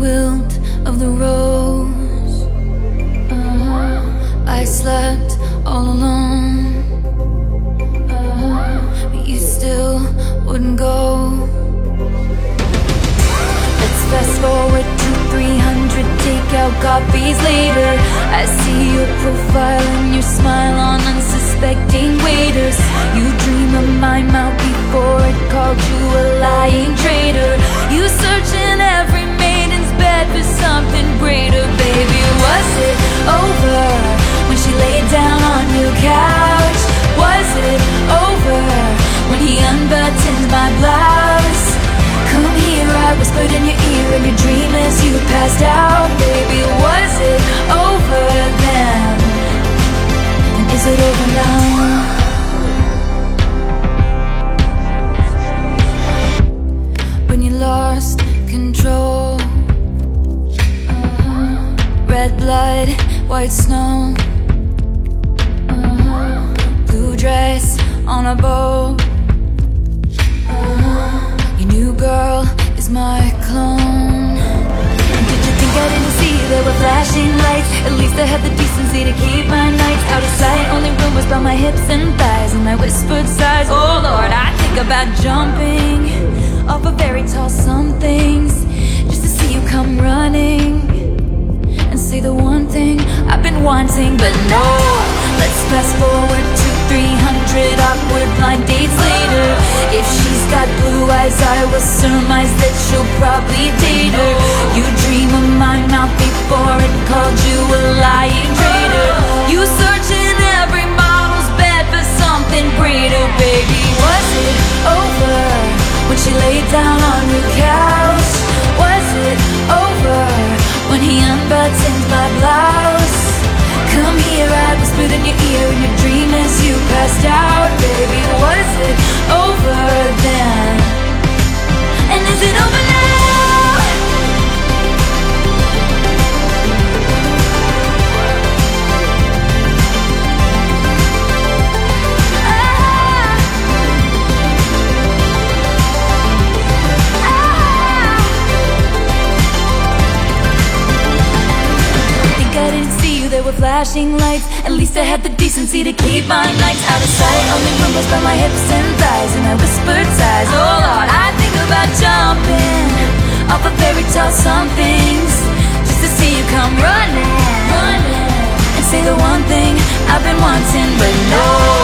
wilt of the rose. Uh, I slept all alone. Uh, But you still wouldn't go. Let's fast forward to 300 takeout copies later. I see your profile and your smile on unsuspecting waiters. You dream of my mouth before it called you a lying traitor. You searching blood, white snow, uh-huh. blue dress on a boat. Uh-huh. Your new girl is my clone. Did you think I didn't see there were flashing lights? At least I had the decency to keep my nights out of sight. Only rumors about my hips and thighs and my whispered sighs. Oh Lord, I think about jumping off of very tall somethings wanting, but no. Let's fast forward to 300 awkward blind dates later. If she's got blue eyes, I will surmise that she'll probably date In your ear in your dream as you passed out, baby. Were flashing lights. At least I had the decency to keep my nights out of sight. Only rumors by my hips and thighs And I whispered sighs. Oh Lord, I think about jumping Off a fairy tale somethings Just to see you come running. Running. And say the one thing I've been wanting But no